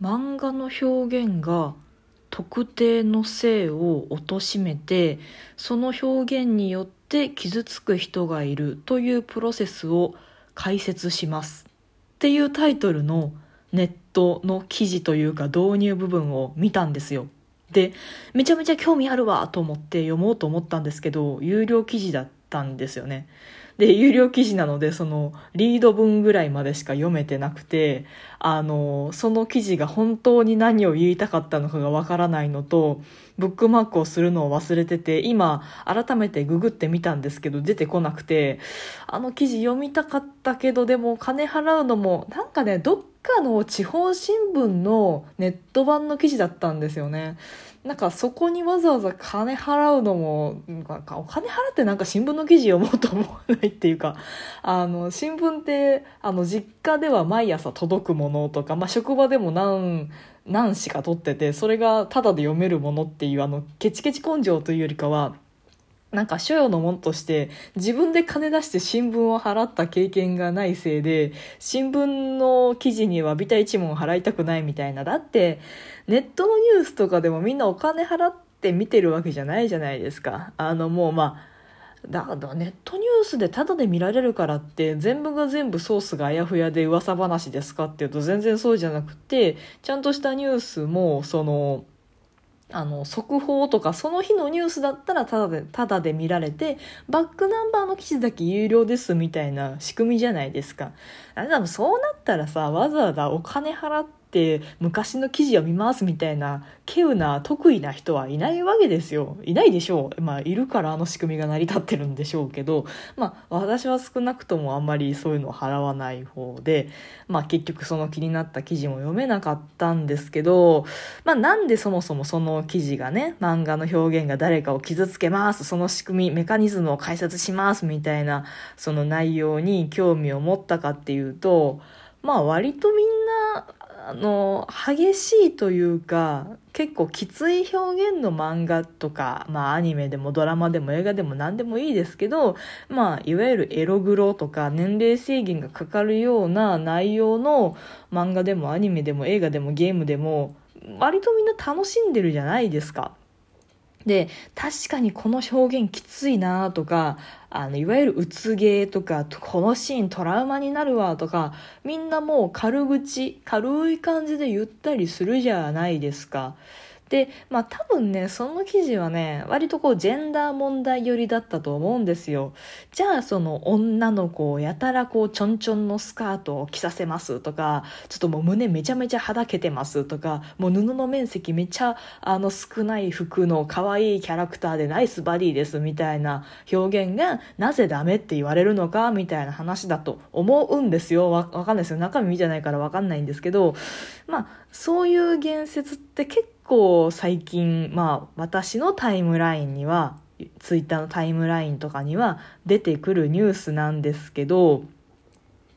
漫画の表現が特定の性を貶めてその表現によって傷つく人がいるというプロセスを解説しますっていうタイトルのネットの記事というか導入部分を見たんですよ。で、めちゃめちゃ興味あるわと思って読もうと思ったんですけど、有料記事だったんですよね。で、有料記事なので、その、リード文ぐらいまでしか読めてなくて、あの、その記事が本当に何を言いたかったのかがわからないのと、ブックマークをするのを忘れてて、今、改めてググってみたんですけど、出てこなくて、あの記事読みたかったけど、でも金払うのも、なんかね、どっかの地方新聞のネット版の記事だったんですよね。なんかそこにわざわざ金払うのも、なんかお金払ってなんか新聞の記事読もうと思わないっていうか、あの、新聞って、あの、実家では毎朝届くものとか、まあ、職場でも何、何しか取ってて、それがタダで読めるものっていう、あの、ケチケチ根性というよりかは、なんか所要のもんとして自分で金出して新聞を払った経験がないせいで新聞の記事にはビタ一文払いたくないみたいな。だってネットのニュースとかでもみんなお金払って見てるわけじゃないじゃないですか。あのもうまあだからネットニュースでタダで見られるからって全部が全部ソースがあやふやで噂話ですかっていうと全然そうじゃなくてちゃんとしたニュースもそのあの速報とかその日のニュースだったらただでただで見られてバックナンバーの記事だけ有料ですみたいな仕組みじゃないですか。あれ多分そうなったらさわざわざお金払っって昔の記事を見ますみたいな稀有な得意な人はいないわけですよ。いないでしょう。まあいるからあの仕組みが成り立ってるんでしょうけど。まあ私は少なくともあんまりそういうのを払わない方で。まあ結局その気になった記事も読めなかったんですけど。まあなんでそもそもその記事がね漫画の表現が誰かを傷つけます。その仕組みメカニズムを解説しますみたいなその内容に興味を持ったかっていうとまあ割とみんなあの激しいというか結構きつい表現の漫画とか、まあ、アニメでもドラマでも映画でも何でもいいですけど、まあ、いわゆるエログロとか年齢制限がかかるような内容の漫画でもアニメでも映画でもゲームでも割とみんな楽しんでるじゃないですか。で、確かにこの表現きついなとか、あの、いわゆるうつ芸とか、このシーントラウマになるわとか、みんなもう軽口、軽い感じで言ったりするじゃないですか。で、まあ多分ね、その記事はね、割とこうジェンダー問題寄りだったと思うんですよ。じゃあその女の子をやたらこうちょんちょんのスカートを着させますとか、ちょっともう胸めちゃめちゃはだけてますとか、もう布の面積めちゃあの少ない服の可愛いキャラクターでナイスバディですみたいな表現がなぜダメって言われるのかみたいな話だと思うんですよ。わかんないですよ。中身見てないからわかんないんですけど、まあそういう言説って結構構最近、まあ私のタイムラインには、ツイッターのタイムラインとかには出てくるニュースなんですけど、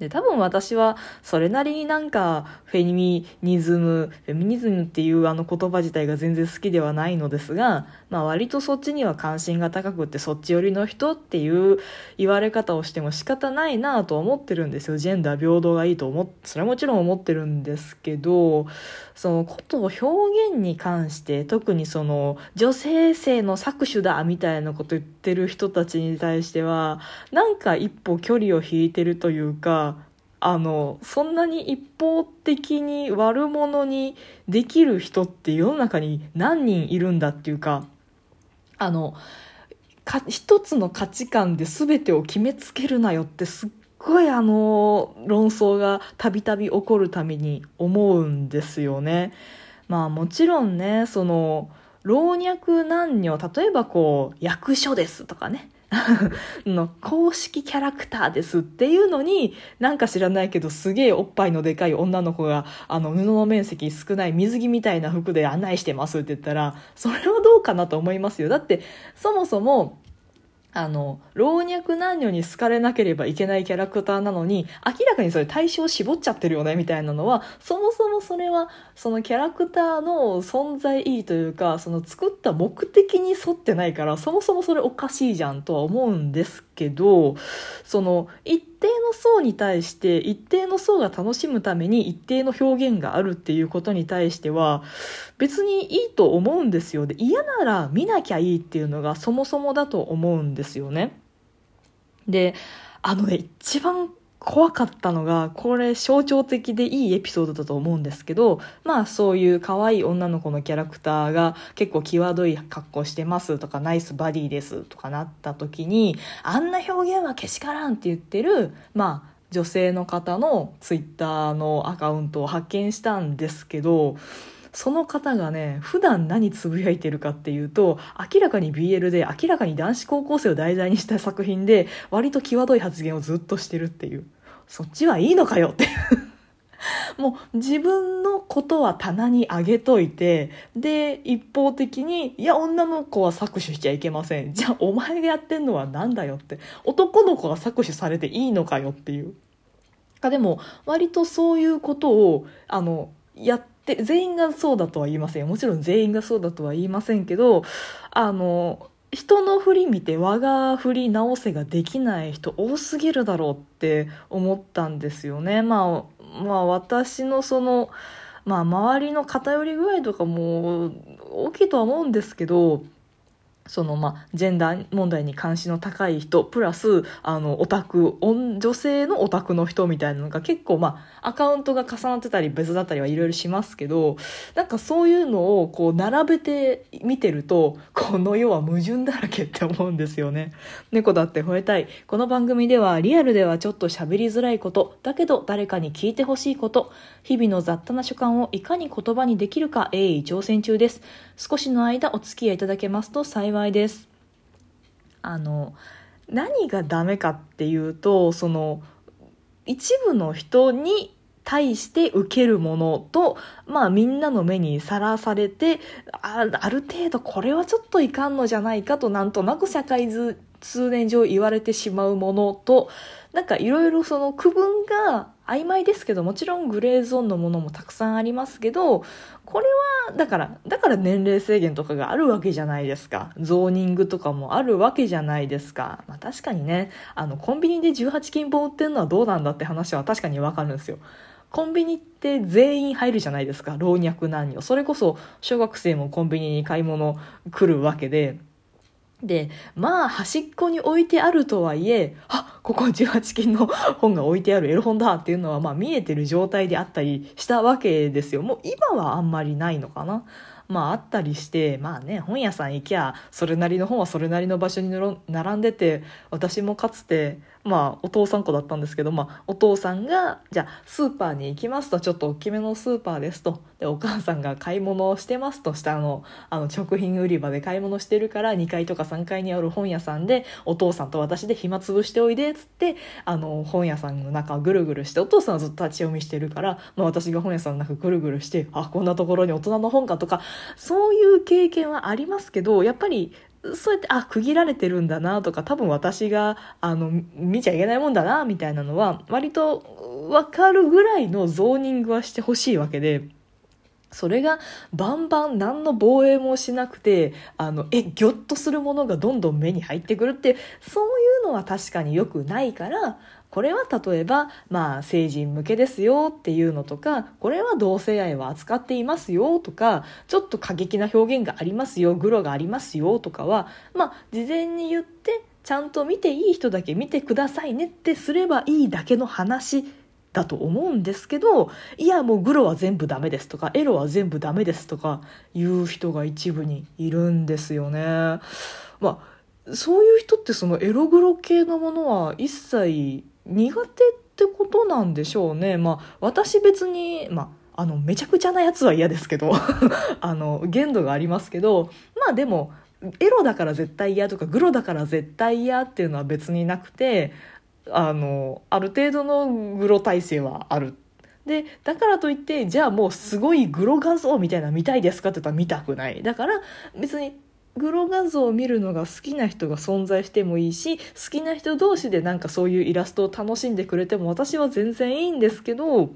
で、多分私はそれなりになんかフェミニズム、フェミニズムっていうあの言葉自体が全然好きではないのですが、まあ割とそっちには関心が高くってそっち寄りの人っていう言われ方をしても仕方ないなと思ってるんですよ。ジェンダー平等がいいと思って、それはもちろん思ってるんですけど、そのことを表現に関して特にその女性性の搾取だみたいなこと言ってる人たちに対してはなんか一歩距離を引いてるというかあのそんなに一方的に悪者にできる人って世の中に何人いるんだっていうかあのか一つの価値観で全てを決めつけるなよってすっごいあの論争がたびたび起こるために思うんですよね。まあもちろんねその老若男女例えばこう役所ですとかね の公式キャラクターですっていうのになんか知らないけどすげえおっぱいのでかい女の子があの布の面積少ない水着みたいな服で案内してますって言ったらそれはどうかなと思いますよ。だってそもそもあの、老若男女に好かれなければいけないキャラクターなのに、明らかにそれ対象を絞っちゃってるよね、みたいなのは、そもそもそれは、そのキャラクターの存在意義というか、その作った目的に沿ってないから、そもそもそれおかしいじゃんとは思うんですけどその一定の層に対して一定の層が楽しむために一定の表現があるっていうことに対しては別にいいと思うんですよで嫌なら見なきゃいいっていうのがそもそもだと思うんですよね。であのね一番怖かったのがこれ象徴的でいいエピソードだと思うんですけどまあそういう可愛い女の子のキャラクターが結構際どい格好してますとかナイスバディですとかなった時にあんな表現はけしからんって言ってるまあ女性の方のツイッターのアカウントを発見したんですけどその方がね普段何つぶやいてるかっていうと明らかに BL で明らかに男子高校生を題材にした作品で割と際どい発言をずっとしてるっていう。そっちはいいのかよって。もう自分のことは棚に上げといてで一方的にいや女の子は搾取しちゃいけません。じゃあお前がやってんのは何だよって。男の子が搾取されていいのかよっていう。でも割とそういうことをあのやってで全員がそうだとは言いませんもちろん全員がそうだとは言いませんけどあの人の振り見て我が振り直せができない人多すぎるだろうって思ったんですよね。まあ、まあ私のそのまあ周りの偏り具合とかも大きいとは思うんですけどそのまあジェンダー問題に関心の高い人プラスあのオタク女性のオタクの人みたいなのが結構まあアカウントが重なってたり別だったりはいろいろしますけどなんかそういうのをこう並べて見てるとこの世は矛盾だらけって思うんですよね。猫だって吠えたい。この番組ではリアルではちょっと喋りづらいことだけど誰かに聞いてほしいこと。日々の雑多な所感をいかに言葉にできるか鋭意挑戦中です。少しの間お付き合いいただけますと幸いです。あの何がダメかっていうとその一部の人に対して受けるものと、まあみんなの目にさらされてあ、ある程度これはちょっといかんのじゃないかとなんとなく社会通念上言われてしまうものと、なんかいろいろその区分が曖昧ですけど、もちろんグレーゾーンのものもたくさんありますけど、これは、だから、だから年齢制限とかがあるわけじゃないですか。ゾーニングとかもあるわけじゃないですか。まあ確かにね、あの、コンビニで18金本売ってるのはどうなんだって話は確かにわかるんですよ。コンビニって全員入るじゃないですか。老若男女。それこそ小学生もコンビニに買い物来るわけで、で、まあ、端っこに置いてあるとはいえ、あ、ここ18金の本が置いてあるエロ本だっていうのは、まあ見えてる状態であったりしたわけですよ。もう今はあんまりないのかな。まああったりして、まあね、本屋さん行きゃ、それなりの本はそれなりの場所に並んでて、私もかつて、まあ、お父さん子だったんですけど、まあ、お父さんが、じゃあ、スーパーに行きますと、ちょっと大きめのスーパーですと。で、お母さんが買い物をしてますと、下の、あの、食品売り場で買い物してるから、2階とか3階にある本屋さんで、お父さんと私で暇つぶしておいで、つって、あの、本屋さんの中をぐるぐるして、お父さんはずっと立ち読みしてるから、まあ、私が本屋さんの中ぐるぐるして、あ、こんなところに大人の本かとか、そういう経験はありますけど、やっぱり、そうやってあ区切られてるんだなとか多分私があの見ちゃいけないもんだなみたいなのは割とわかるぐらいのゾーニングはしてほしいわけで。それがバンバン何の防衛もしなくてあのえぎょっとするものがどんどん目に入ってくるってそういうのは確かに良くないからこれは例えば、まあ、成人向けですよっていうのとか、これは同性愛は扱っていますよとか、ちょっと過激な表現がありますよ、グロがありますよとかは、まあ、事前に言って、ちゃんと見ていい人だけ見てくださいねってすればいいだけの話だと思うんですけど、いやもうグロは全部ダメですとか、エロは全部ダメですとか言う人が一部にいるんですよね。まあ、そういう人ってそのエログロ系のものは一切苦手ってことなんでしょうね。まあ、私別に、まあ、あの、めちゃくちゃなやつは嫌ですけど あの、限度がありますけど、まあでも、エロだから絶対嫌とか、グロだから絶対嫌っていうのは別になくて、あの、ある程度のグロ体制はある。で、だからといって、じゃあもうすごいグロ画像みたいな見たいですかって言ったら見たくない。だから別にグロ画像を見るのが好きな人が存在してもいいし好きな人同士でなんかそういうイラストを楽しんでくれても私は全然いいんですけど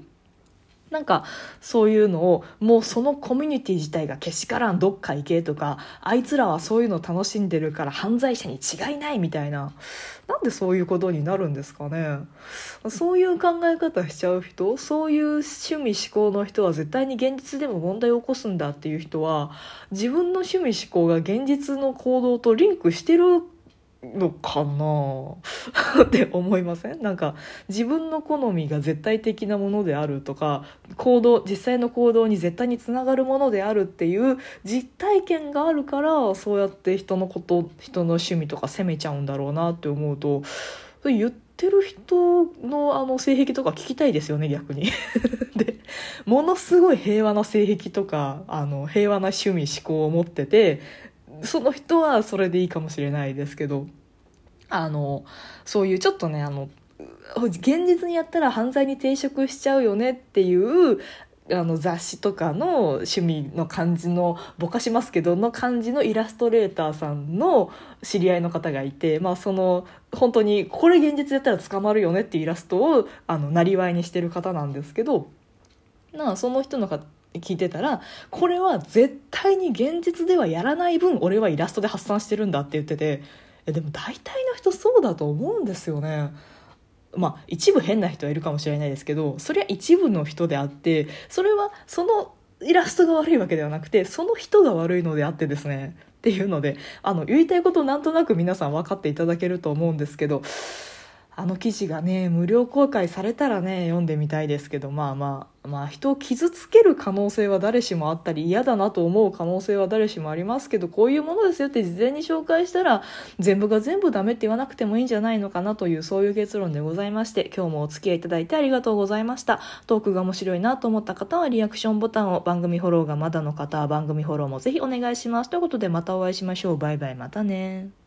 なんかそういうのをもうそのコミュニティ自体がけしからんどっか行けとかあいつらはそういうの楽しんでるから犯罪者に違いないみたいな。なんでそういうことになるんですかね。そういう考え方しちゃう人そういう趣味思考の人は絶対に現実でも問題を起こすんだっていう人は自分の趣味思考が現実の行動とリンクしてるのかな？って思いません？なんか自分の好みが絶対的なものであるとか行動実際の行動に絶対につながるものであるっていう実体験があるからそうやって人のこと人の趣味とか責めちゃうんだろうなって思うと言ってる人のあの性癖とか聞きたいですよね逆に。でものすごい平和な性癖とかあの平和な趣味思考を持っててその人はそれでいいかもしれないですけどあのそういうちょっとねあの現実にやったら犯罪に抵触しちゃうよねっていうあの雑誌とかの趣味の感じのぼかしますけどの感じのイラストレーターさんの知り合いの方がいて、まあ、その本当にこれ現実やったら捕まるよねっていうイラストをあのなりわいにしてる方なんですけどなその人の聞いてたらこれは絶対に現実ではやらない分俺はイラストで発散してるんだって言っててでも大体の人そうだと思うんですよね。まあ一部変な人はいるかもしれないですけどそれは一部の人であってそれはそのイラストが悪いわけではなくてその人が悪いのであってですねっていうのであの言いたいことなんとなく皆さん分かっていただけると思うんですけどあの記事がね無料公開されたらね読んでみたいですけどまあまあまあ人を傷つける可能性は誰しもあったり嫌だなと思う可能性は誰しもありますけどこういうものですよって事前に紹介したら全部が全部ダメって言わなくてもいいんじゃないのかなというそういう結論でございまして今日もお付き合いいただいてありがとうございました。トークが面白いなと思った方はリアクションボタンを番組フォローがまだの方は番組フォローもぜひお願いします。ということでまたお会いしましょう。バイバイ。またね。